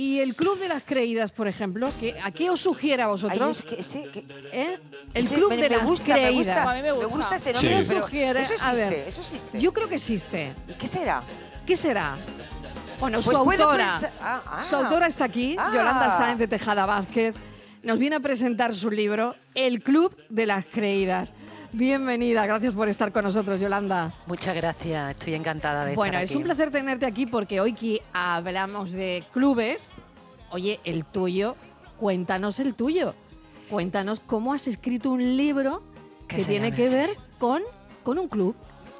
y el Club de las Creídas, por ejemplo, que, ¿a qué os sugiere a Ay, vosotros? es que ese- que- ¿Eh? El ese Club me- de me las gusta, me gusta, Creídas. A mí me Me gusta. gusta ese Sí. nombre, ¿Qué pero sugiere? eso A existe, ver, eso existe. Yo creo que existe. ¿Y qué será? ¿Qué será? Bueno, Pues su autora. ah, ah. Su autora está aquí, Ah. Yolanda Sáenz de Tejada Vázquez. Nos viene a presentar su libro, El Club de las Creídas. Bienvenida, gracias por estar con nosotros, Yolanda. Muchas gracias, estoy encantada de Bueno, estar es aquí. un placer tenerte aquí porque hoy que hablamos de clubes, oye, el tuyo, cuéntanos el tuyo. Cuéntanos cómo has escrito un libro Que tiene que ver con, con un club.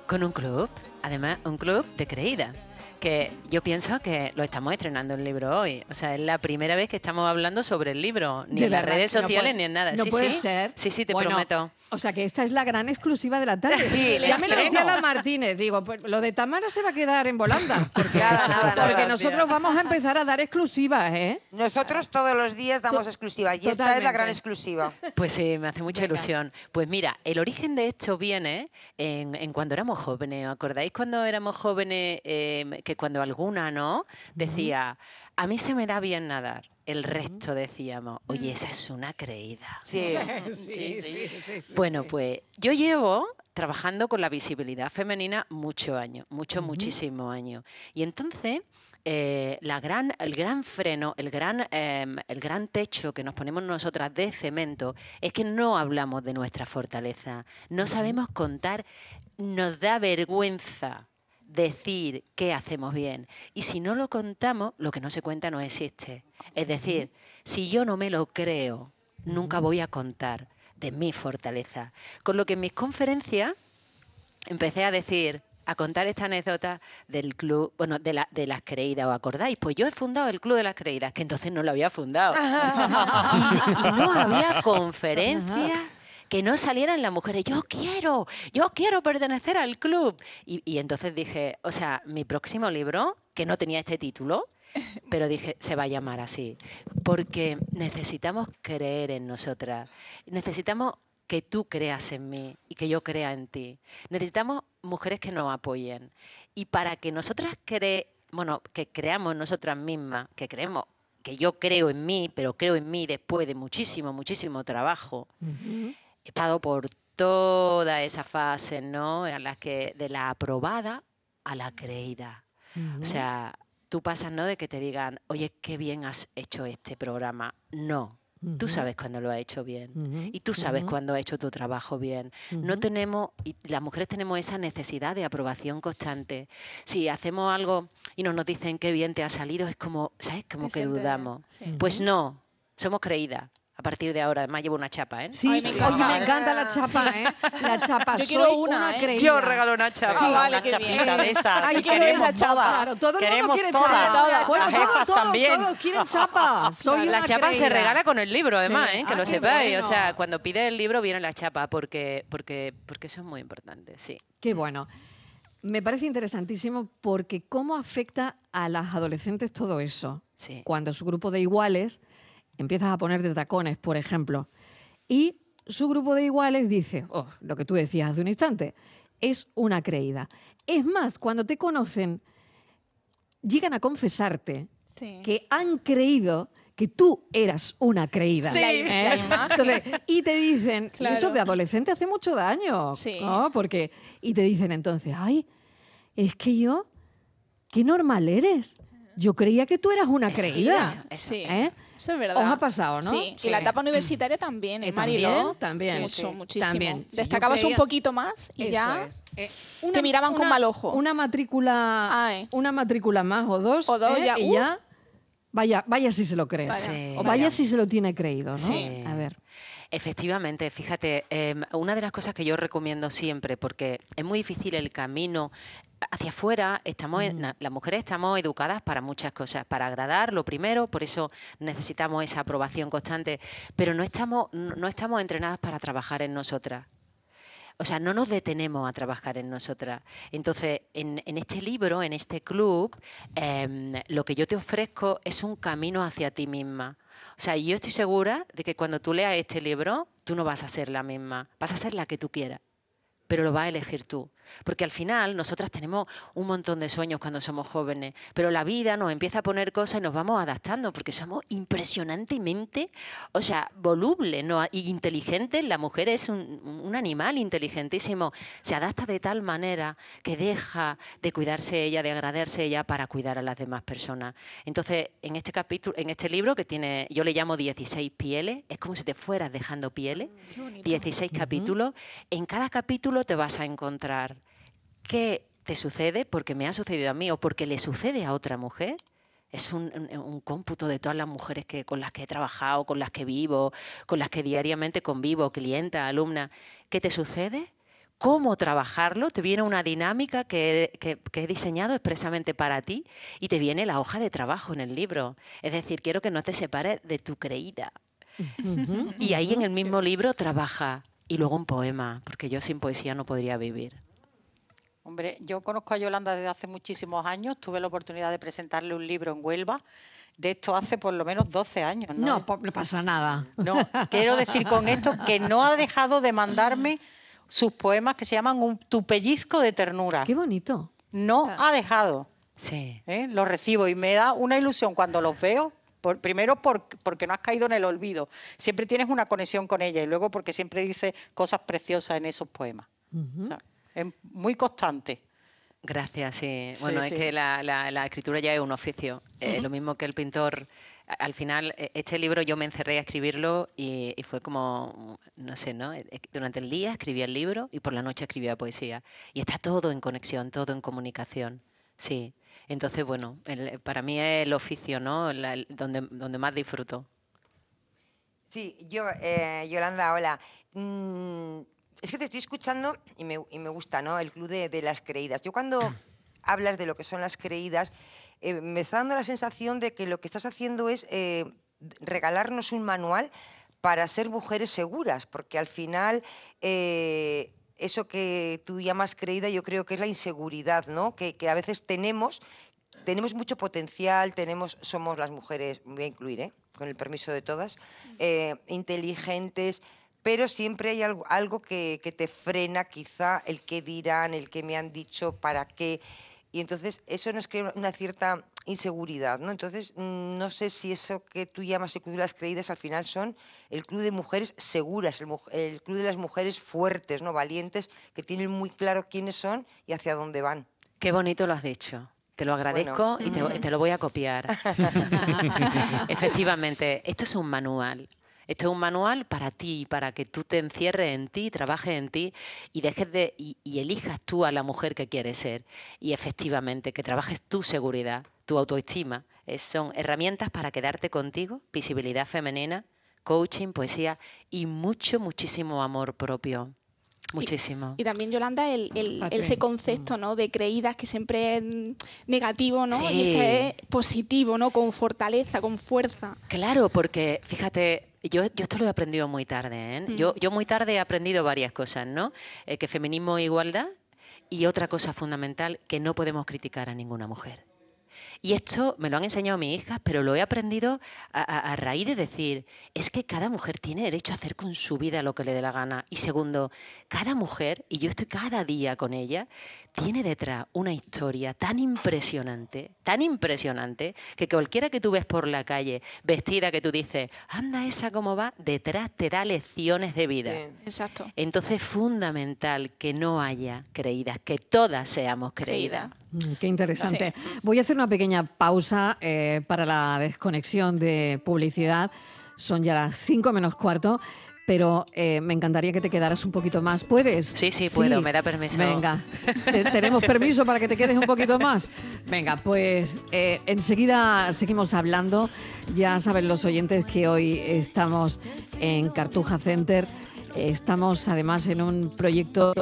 Con un club, además un club de creída. Que yo pienso que lo estamos estrenando el libro hoy. O sea, es la primera vez que estamos hablando sobre el libro, ni De en las redes no sociales puede- ni en nada. No sí, puede sí. ser. Sí, sí, te Bueno, prometo. O sea que esta es la gran exclusiva de la tarde. Sí, ya me lo decía la Martínez. Digo, pues lo de Tamara se va a quedar en volanda. Porque, Nada, nada, porque nada. nosotros vamos a empezar a dar exclusivas, ¿eh? Nosotros todos los días damos To- exclusiva y esta es la gran exclusiva. Pues sí, me hace mucha Venga. ilusión. Pues mira, el origen de esto viene en, en cuando éramos jóvenes. ¿Os acordáis cuando éramos jóvenes eh, que cuando alguna, ¿no? Decía, a mí se me da bien nadar. El resto decíamos, oye, esa es una creída. Sí. sí, sí. Bueno, pues yo llevo trabajando con la visibilidad femenina muchos años, muchos, muchísimos años. Y entonces, eh, la gran, el gran freno, el gran, em, el gran techo que nos ponemos nosotras de cemento es que no hablamos de nuestra fortaleza, no sabemos contar, nos da vergüenza decir qué hacemos bien. Y si no lo contamos, lo que no se cuenta no existe. Es decir, si yo no me lo creo, nunca voy a contar de mi fortaleza. Con lo que en mis conferencias empecé a decir, a contar esta anécdota del club, bueno, de, la- de las creídas, ¿os acordáis? Pues yo he fundado el Club de las Creídas, que entonces no lo había fundado. y, y no había conferencias que no salieran las mujeres, yo quiero, yo quiero pertenecer al club. Y, y entonces dije, o sea, mi próximo libro, que no tenía este título, pero dije, se va a llamar así, porque necesitamos creer en nosotras, necesitamos que tú creas en mí y que yo crea en ti. Necesitamos mujeres que nos apoyen. Y para que nosotras cre bueno, que creamos nosotras mismas, que creemos que yo creo en mí, pero creo en mí después de muchísimo, muchísimo trabajo, he estado por toda esa fase, ¿no? En las que de la aprobada a la creída. O sea, tú pasas, ¿no? De que te digan, oye, qué bien has hecho este programa. No. Tú sabes cuando lo has hecho bien. Y tú sabes cuando has hecho tu trabajo bien. No tenemos, y las mujeres tenemos esa necesidad de aprobación constante. Si hacemos algo y no nos dicen qué bien te ha salido, es como, ¿sabes? Como Te que sientes- dudamos. sí. Pues no, somos creídas. A partir de ahora, además llevo una chapa, ¿eh? Sí, Ay, me oye, encanta. me encanta la chapa, ¿eh? La chapa. Yo quiero soy una, ¿eh? creída. Yo regalo una chapa. Ah, vale, una qué bien. chapita de esa. Ay, queremos esa chapa. todas. Claro, todo el mundo queremos quiere todas. chapa. Bueno, Las todos, jefas todos, también. todos quieren chapa. Soy La una chapa se regala con el libro, además, Sí. ¿eh? que Ah, lo sepáis. bueno. O sea, cuando pides el libro viene la chapa, porque, porque, porque eso es muy importante, sí. Qué bueno. Me parece interesantísimo porque cómo afecta a las adolescentes todo eso. Sí. Cuando su grupo de iguales empiezas a poner de tacones, por ejemplo, y su grupo de iguales dice, oh, lo que tú decías hace un instante, es una creída. Es más, cuando te conocen, llegan a confesarte Sí. que han creído que tú eras una creída. Sí, ¿eh? la imagen. Entonces, y te dicen, y Claro. eso de adolescente hace mucho daño. Sí. ¿no? Porque, y te dicen entonces, ay, es que yo, qué normal eres. Yo creía que tú eras una Eso, creída. eso, eso, Sí. ¿eh? Eso es verdad. Os ha pasado, ¿no? Sí, Sí. y la etapa universitaria también, ¿eh, Mariló? también, Mucho, sí, muchísimo. también. Sí, yo Destacabas creía- un poquito más y Eso ya... Eh, te miraban con mal ojo. Una matrícula, una matrícula más o dos, O dos, ¿eh? ya, y uh. ya, vaya, vaya si se lo cree. Vaya. Sí. O vaya si se lo tiene creído, ¿no? Sí. A ver. Efectivamente, fíjate, em, una de las cosas que yo recomiendo siempre, porque es muy difícil el camino hacia afuera, estamos, na- las mujeres estamos educadas para muchas cosas, para agradar, lo primero, por eso necesitamos esa aprobación constante, pero no estamos, no estamos entrenadas para trabajar en nosotras. O sea, no nos detenemos a trabajar en nosotras. Entonces, en, en este libro, en este club, em, lo que yo te ofrezco es un camino hacia ti misma. O sea, yo estoy segura de que cuando tú leas este libro, tú no vas a ser la misma, vas a ser la que tú quieras, pero lo vas a elegir tú. Porque al final nosotras tenemos un montón de sueños cuando somos jóvenes, pero la vida nos empieza a poner cosas y nos vamos adaptando porque somos impresionantemente, o sea, volubles ¿no? y inteligentes. La mujer es un, un animal inteligentísimo, se adapta de tal manera que deja de cuidarse ella, de agradarse ella para cuidar a las demás personas. Entonces, en este capítulo, en este libro que tiene, yo le llamo 16 pieles, es como si te fueras dejando pieles, 16 capítulos. En cada capítulo te vas a encontrar qué te sucede, porque me ha sucedido a mí o porque le sucede a otra mujer. Es un, un- un cómputo de todas las mujeres que, con las que he trabajado, con las que vivo, con las que diariamente convivo, clienta, alumna. ¿Qué te sucede? cómo trabajarlo, te viene una dinámica que, que- que he diseñado expresamente para ti y te viene la hoja de trabajo en el libro. Es decir, quiero que no te separes de tu creída. Y ahí en el mismo libro trabaja y luego un poema, porque yo sin poesía no podría vivir. Hombre, yo conozco a Yolanda desde hace muchísimos años. Tuve la oportunidad de presentarle un libro en Huelva. De esto hace por lo menos 12 años. No, No, no pasa nada. No, quiero decir con esto que no ha dejado de mandarme sus poemas que se llaman un tu pellizco de ternura. Qué bonito. No ha dejado. Sí. ¿eh? Los recibo y me da una ilusión cuando los veo. por- primero por- porque no has caído en el olvido. Siempre tienes una conexión con ella y luego porque siempre dice cosas preciosas en esos poemas. O sea, es muy constante. Gracias, sí. Bueno, Sí, es sí. que la, la- la escritura ya es un oficio. Eh, lo mismo que el pintor. Al final, eh, este libro yo me encerré a escribirlo y, y fue como, no sé, ¿no? Eh, eh, Durante el día escribía el libro y por la noche escribía poesía. Y está todo en conexión, todo en comunicación. Sí. Entonces, bueno, el- para mí es el oficio, ¿no? La- el- donde, donde más disfruto. Sí, yo, eh, Yolanda, hola. Mm, es que te estoy escuchando y me, y me gusta, ¿no? El club de, de las creídas. Yo cuando hablas de lo que son las creídas, eh, me está dando la sensación de que lo que estás haciendo es eh, regalarnos un manual para ser mujeres seguras, porque al final eh, eso que tú llamas creída yo creo que es la inseguridad, ¿no? Que, que a veces tenemos, tenemos mucho potencial, tenemos, somos las mujeres, voy a incluir, ¿eh? con el permiso de todas, eh, inteligentes, pero siempre hay algo, algo que, que te frena quizá el qué dirán, el qué me han dicho, para qué. Y entonces eso nos crea una cierta inseguridad, ¿no? Entonces, mm, no sé si eso que tú llamas el club de las creídas al final son el club de mujeres seguras, el, club de las mujeres fuertes, ¿no? Valientes, que tienen muy claro quiénes son y hacia dónde van. Qué bonito lo has dicho. Te lo agradezco y te, te lo voy a copiar. Efectivamente, esto es un manual. Esto es un manual para ti, para que tú te encierres en ti, trabajes en ti y dejes de y, elijas tú a la mujer que quieres ser. Y efectivamente, que trabajes tu seguridad, tu autoestima. Es- son herramientas para quedarte contigo, visibilidad femenina, coaching, poesía y mucho, muchísimo amor propio. Muchísimo. Y también, Yolanda, el, el- Patri. ese concepto ¿no? de creídas que siempre es mm, negativo, ¿no? Sí. Y este es positivo, ¿no? Con fortaleza, con fuerza. Claro, porque fíjate, yo, yo esto lo he aprendido muy tarde. ¿eh? Yo, yo muy tarde he aprendido varias cosas, ¿no? Eh, que feminismo e igualdad y otra cosa fundamental, que no podemos criticar a ninguna mujer. Y esto me lo han enseñado mis hijas, pero lo he aprendido a, a- raíz de decir, es que cada mujer tiene derecho a hacer con su vida lo que le dé la gana. Y segundo, cada mujer, y yo estoy cada día con ella, tiene detrás una historia tan impresionante, tan impresionante, que cualquiera que tú ves por la calle, vestida, que tú dices, anda esa cómo va, detrás te da lecciones de vida. Sí. Exacto. Entonces es fundamental que no haya creídas, que todas seamos creídas. Creída. Mm, Qué interesante. Voy a hacer una pequeña pausa eh, para la desconexión de publicidad. Son ya las 5 menos cuarto, pero eh, me encantaría que te quedaras un poquito más. ¿Puedes? Sí, sí, puedo, me da permiso. Venga, Te- tenemos permiso para que te quedes un poquito más. Venga, pues eh, enseguida seguimos hablando. Ya saben los oyentes que hoy estamos en Cartuja Center. Estamos además en un proyecto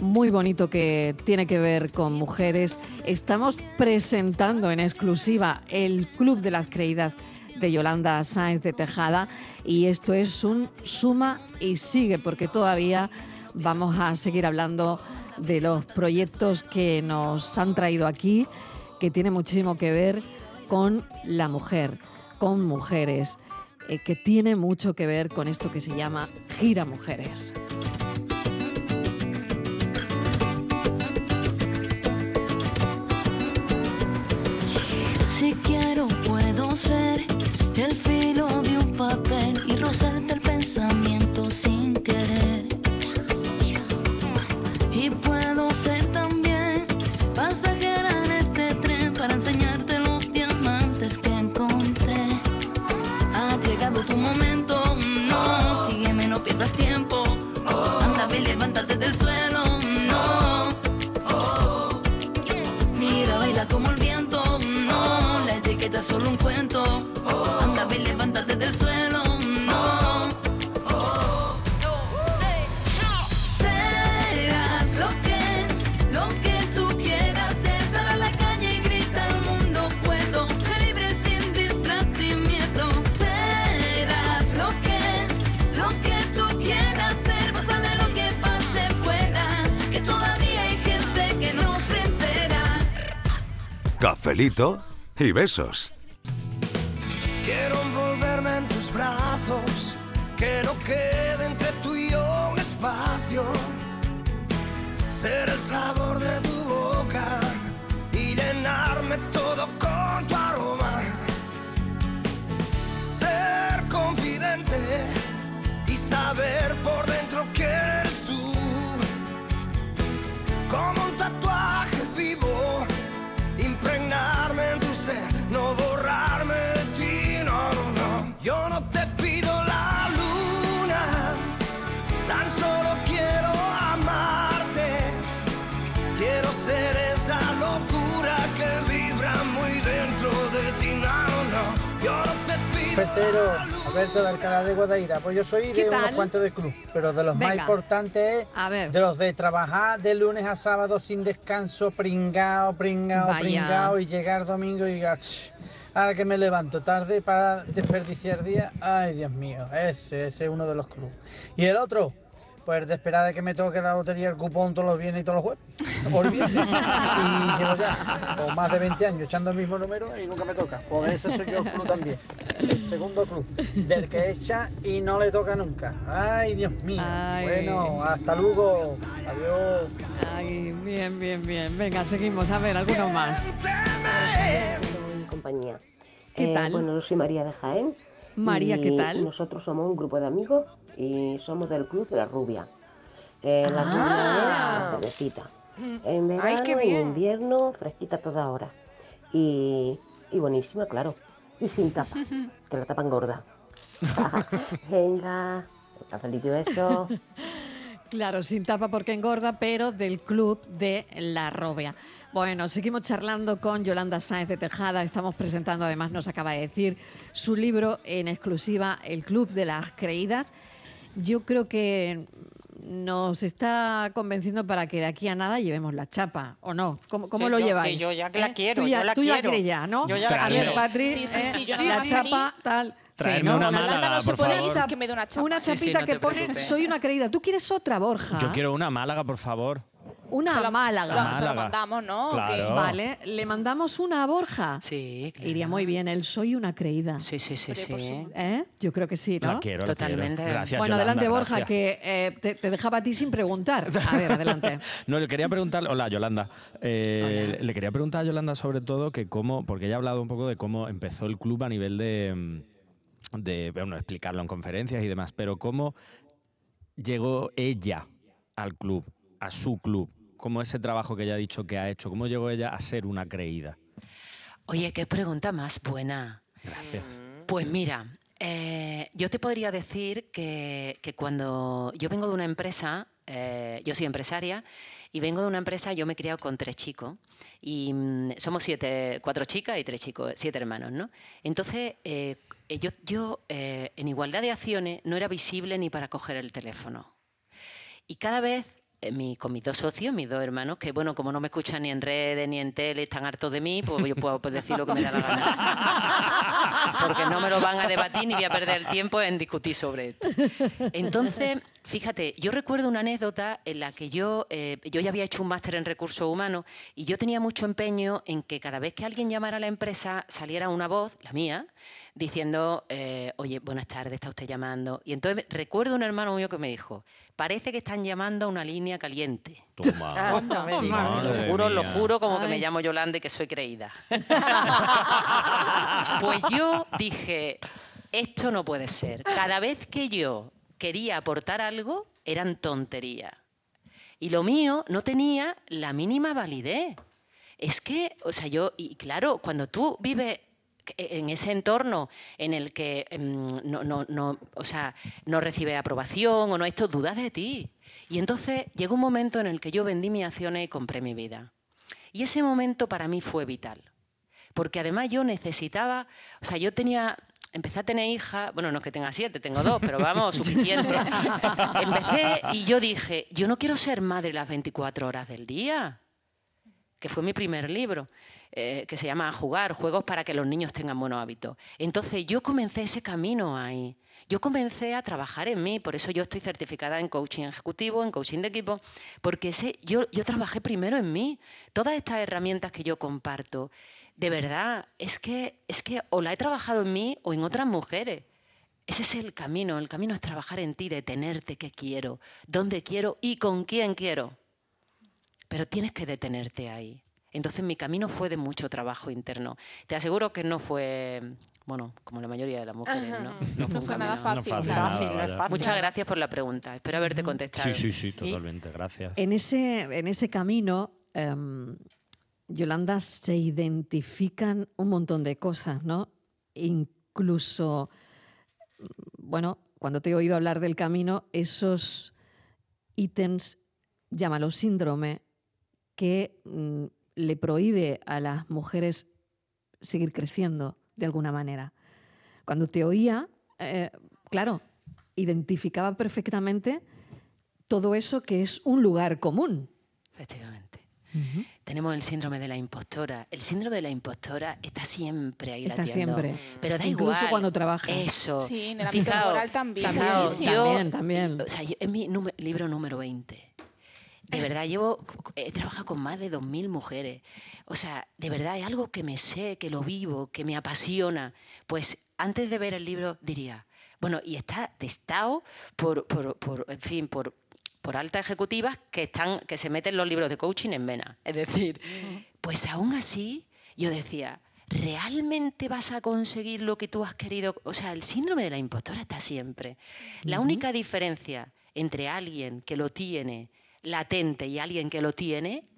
muy bonito que tiene que ver con mujeres. Estamos presentando en exclusiva el Club de las Creídas de Yolanda Sáenz de Tejada y esto es un suma y sigue porque todavía vamos a seguir hablando de los proyectos que nos han traído aquí, que tiene muchísimo que ver con la mujer, con mujeres, eh, que tiene mucho que ver con esto que se llama Gira Mujeres. Si quiero puedo ser el filo de un papel y rozarte el pensamiento sin querer. Y puedo ser también pasajera en este tren para enseñarte los diamantes que encontré. Ha llegado tu momento, no, sígueme, no pierdas tiempo. Anda, ve, levántate del suelo, no. Mira, baila como el viento, no. La etiqueta es solo un cuento. Del suelo, no. Serás lo que, lo que tú quieras ser. Sal a la calle y grita al mundo, puedo ser libre sin miedo. Serás lo que, lo que tú quieras ser. Pasa de lo que pase fuera, que todavía hay gente que no se entera. Cafelito y besos. Sabor de tu boca y llenarme todo con tu aroma. Ser confidente y saber luna. Alberto de Alcalá de Guadaira. Pues yo soy ¿Qué de unos cuantos de club, pero de los más importantes A ver. es de los de trabajar de lunes a sábado sin descanso, pringao, pringao, Vaya. pringao, y llegar domingo y diga, "Ch, ahora que me levanto tarde para desperdiciar día, ay Dios mío, ese, ese es uno de los clubes. Y el otro, pues de esperar de que me toque la lotería el cupón todos los viernes y todos los jueves. O el viernes. Y llevo ya o más de 20 años echando el mismo número y nunca me toca. Por eso soy yo el club también. El segundo club. Del que echa y no le toca nunca. Ay, Dios mío. Ay. Bueno, hasta luego. Adiós. Ay, bien, bien, bien. Venga, seguimos. A ver, alguno más. compañía. ¿Qué Eh, tal? Bueno, yo soy María de Jaén. María, ¿qué tal? Nosotros somos un grupo de amigos y somos del Club de la Rubia. Eh, la Ah. rubia es cervecita. En verano Ay, y en invierno, fresquita toda hora. Y, y buenísima, claro. Y sin tapa, que la tapan gorda. Venga, cafelito y beso. Claro, sin tapa porque engorda, pero del club de La Robia. Bueno, seguimos charlando con Yolanda Sáenz de Tejada. Estamos presentando, además, nos acaba de decir, su libro en exclusiva, El Club de las Creídas. Yo creo que nos está convenciendo para que de aquí a nada llevemos la chapa, ¿o no? ¿Cómo, cómo Sí, lo yo- sí, lleváis? yo ya que la quiero, Tú ya, yo la tú ya quiero. crees ya, ¿no? Yo ya a la ver, quiero. Patri, Sí, sí, eh, sí, yo la chapa, tal. Sí, ¿no? una Málaga, no se por puede favor. que me dé una chapa. Una Sí, sí, chapita no que pone preocupes. soy una creída. ¿Tú quieres otra, Borja? Yo quiero una Málaga, por favor. Una lo- Málaga. se Málaga. mandamos, ¿no? Vale, le mandamos una a Borja. Sí, claro. Iría muy bien, él soy una creída. Sí, sí, sí, sí. ¿Eh? Yo creo que sí, ¿no? La quiero, la Totalmente. quiero. Gracias, bueno, Yolanda, adelante, Borja, gracias. que eh, te, te dejaba a ti sin preguntar. A ver, adelante. No, le quería preguntar, hola Yolanda, Eh, Hola. le quería preguntar a Yolanda sobre todo que cómo, porque ella ha hablado un poco de cómo empezó el club a nivel de, mm, de bueno, explicarlo en conferencias y demás, pero cómo llegó ella al club, a su club, cómo ese trabajo que ella ha dicho que ha hecho, cómo llegó ella a ser una creída. Oye, qué pregunta más buena. Gracias. Pues mira, eh, yo te podría decir que, que cuando yo vengo de una empresa, eh, yo soy empresaria, y vengo de una empresa, yo me he criado con tres chicos, y mm, somos siete, cuatro chicas y tres chicos, siete hermanos, ¿no? Entonces, eh, yo, yo en igualdad de acciones no era visible ni para coger el teléfono. Y cada vez, mi- con mis dos socios, mis dos hermanos, que bueno, como no me escuchan ni en redes ni en tele, están hartos de mí, pues yo puedo pues, decir lo que me da la gana. Porque no me lo van a debatir ni voy a perder el tiempo en discutir sobre esto. Entonces, fíjate, yo recuerdo una anécdota en la que yo, eh, yo ya había hecho un máster en recursos humanos y yo tenía mucho empeño en que cada vez que alguien llamara a la empresa saliera una voz, la mía, diciendo, eh, oye, buenas tardes, está usted llamando. Y entonces recuerdo un hermano mío que me dijo, parece que están llamando a una línea caliente. Toma. Ah, no me digas. Lo juro, lo mía. juro, como que me llamo Yolanda y que soy creída. pues yo dije, esto no puede ser. Cada vez que yo quería aportar algo, eran tonterías. Y lo mío no tenía la mínima validez. Es que, o sea, yo, y claro, cuando tú vives en ese entorno en el que em, no, no, no, o sea, no recibe aprobación o no esto, dudas de ti. Y entonces llegó un momento en el que yo vendí mis acciones y compré mi vida. Y ese momento para mí fue vital. Porque además yo necesitaba, o sea, yo tenía, empecé a tener hijas, bueno, no es que tenga siete, tengo dos, pero vamos, suficiente. Empecé y yo dije, yo no quiero ser madre las 24 horas del día, que fue mi primer libro, eh, que se llama Jugar, Juegos para que los niños tengan buenos hábitos. Entonces yo comencé ese camino ahí. Yo comencé a trabajar en mí, por eso yo estoy certificada en coaching ejecutivo, en coaching de equipo, porque ese, yo, yo trabajé primero en mí. Todas estas herramientas que yo comparto, de verdad, es que, es que o la he trabajado en mí o en otras mujeres. Ese es el camino, el camino es trabajar en ti, detenerte qué quiero, dónde quiero y con quién quiero. Pero tienes que detenerte ahí. Entonces mi camino fue de mucho trabajo interno. Te aseguro que no fue, bueno, como la mayoría de las mujeres, ¿no? No fue nada. No fácil. nada. Muchas gracias por la pregunta. Espero haberte contestado. Sí, sí, sí, totalmente. Gracias. En ese, en ese camino, em, Yolanda, se identifican un montón de cosas, ¿no? Incluso, bueno, cuando te he oído hablar del camino, esos ítems, llámalo síndrome, que mm, le prohíbe a las mujeres seguir creciendo de alguna manera. Cuando te oía, eh, claro, identificaba perfectamente todo eso que es un lugar común. Efectivamente. Tenemos el síndrome de la impostora. El síndrome de la impostora está siempre ahí Está latiendo. siempre. Pero da Incluso igual. cuando trabajas. Eso. Sí, en el ámbito laboral también, fijaos, muchísimo. yo- También, también. O sea, yo- es mi nume- libro número 20. De verdad, llevo, he trabajado con más de 2.000 mujeres. O sea, de verdad es algo que me sé, que lo vivo, que me apasiona. Pues antes de ver el libro diría, bueno, y está testado por, por, por, en fin, por, por altas ejecutivas que, están, que se meten los libros de coaching en vena. Es decir, pues aún así yo decía, ¿realmente vas a conseguir lo que tú has querido? O sea, el síndrome de la impostora está siempre. La única diferencia entre alguien que lo tiene latente y alguien que lo tiene,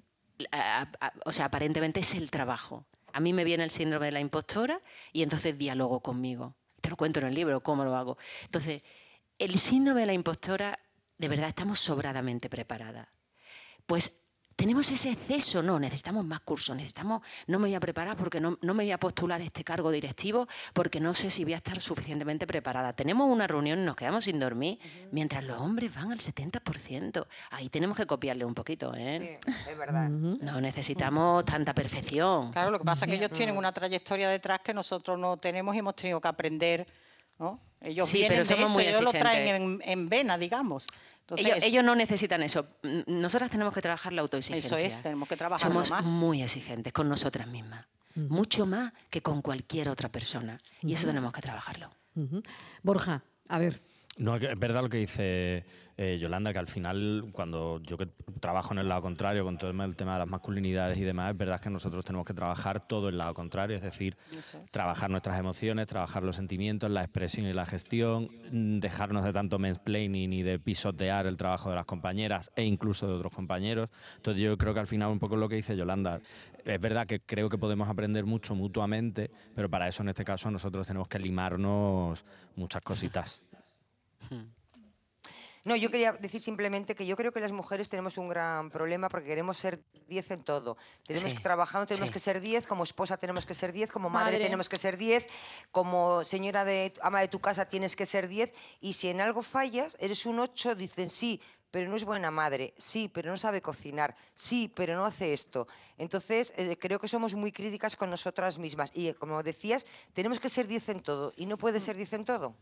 o sea, aparentemente es el trabajo. A mí me viene el síndrome de la impostora y entonces dialogo conmigo. Te lo cuento en el libro, cómo lo hago. Entonces, el síndrome de la impostora, de verdad, estamos sobradamente preparadas. Pues tenemos ese exceso, no, necesitamos más cursos, necesitamos, no me voy a preparar porque no, no me voy a postular este cargo directivo porque no sé si voy a estar suficientemente preparada. Tenemos una reunión y nos quedamos sin dormir, mientras los hombres van al 70%. Ahí tenemos que copiarle un poquito, ¿eh? Sí, es verdad. No necesitamos tanta perfección. Claro, lo que pasa es que ellos tienen una trayectoria detrás que nosotros no tenemos y hemos tenido que aprender, ¿no? Ellos Sí, vienen pero de somos eso, muy ellos lo traen en vena, digamos. Entonces, Ellos, ellos no necesitan eso. Nosotras tenemos que trabajar la autoexigencia. Eso es, tenemos que trabajarlo Somos más. muy exigentes con nosotras mismas. Mucho más que con cualquier otra persona. Y eso tenemos que trabajarlo. Borja, a ver, No, es verdad lo que dice eh, Yolanda, que al final, cuando yo que trabajo en el lado contrario, con todo el tema de las masculinidades y demás, es verdad que nosotros tenemos que trabajar todo el lado contrario, es decir, trabajar nuestras emociones, trabajar los sentimientos, la expresión y la gestión, mm, dejarnos de tanto mansplaining y de pisotear el trabajo de las compañeras e incluso de otros compañeros. Entonces yo creo que al final un poco lo que dice Yolanda, es verdad que creo que podemos aprender mucho mutuamente, pero para eso en este caso nosotros tenemos que limarnos muchas cositas. No, yo quería decir simplemente que yo creo que las mujeres tenemos un gran problema porque queremos ser 10 en todo. Tenemos Sí, que trabajar, tenemos sí. que ser 10, como esposa tenemos que ser 10, como madre, Madre. tenemos que ser 10, como señora de ama de tu casa tienes que ser 10 y si en algo fallas, eres un 8, dicen sí, pero no es buena madre, sí, pero no sabe cocinar, sí, pero no hace esto. Entonces, eh, creo que somos muy críticas con nosotras mismas y eh, como decías, tenemos que ser 10 en todo y no puede ser 10 en todo.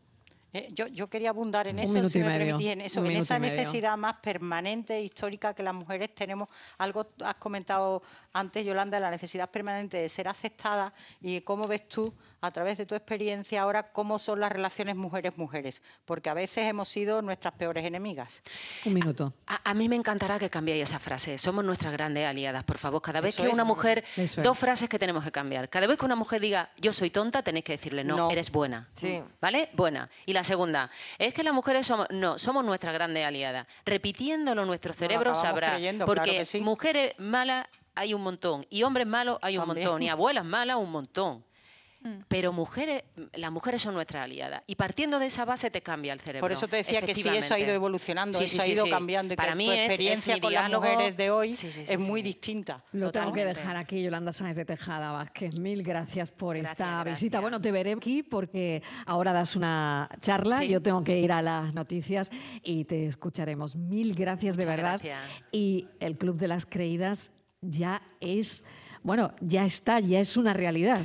Eh, yo, yo quería abundar en eso, si me permitís, en eso, en esa necesidad más permanente e histórica que las mujeres tenemos. Algo has comentado antes, Yolanda, la necesidad permanente de ser aceptada y cómo ves tú a través de tu experiencia ahora, cómo son las relaciones mujeres-mujeres, porque a veces hemos sido nuestras peores enemigas. Un minuto. A, a mí me encantará que cambiéis esa frase. Somos nuestras grandes aliadas, por favor. Cada vez Eso que es. una mujer, Eso dos es. frases que tenemos que cambiar. Cada vez que una mujer diga yo soy tonta, tenéis que decirle no, No. eres buena. Sí. ¿Vale? Buena. Y la segunda, es que las mujeres somos, no, somos nuestras grandes aliadas. Repitiéndolo nuestro cerebro sabrá. creyendo, porque sí. mujeres malas hay un montón y hombres malos hay un También. montón y abuelas malas un montón. Mm. Pero mujeres, las mujeres son nuestras aliadas. Y partiendo de esa base te cambia el cerebro. Por eso te decía que sí, eso ha ido evolucionando, Sí, eso sí, ha ido sí. cambiando y Para que mí tu es- es experiencia con las mujeres de hoy Sí, sí, sí, es sí, muy distinta. Lo tengo que dejar aquí, Yolanda Sáenz de Tejada Vázquez. Mil gracias por Gracias, esta gracias. visita. Bueno, te veré aquí porque ahora das una charla. Sí. Yo tengo que ir a las noticias y te escucharemos. Mil gracias de verdad. gracias. Y el Club de las Creídas ya es, bueno, ya está, ya es una realidad.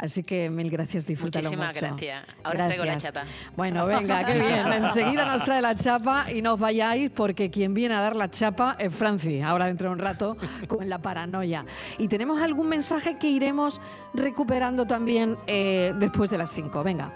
Así que mil gracias, disfrútalo Muchísimas mucho. gracias. Ahora traigo la Gracias. chapa. Bueno, venga, qué bien. Enseguida nos trae la chapa y no os vayáis porque quien viene a dar la chapa es Franci, ahora dentro de un rato con la paranoia. Y tenemos algún mensaje que iremos recuperando también eh, después de las 5. Venga.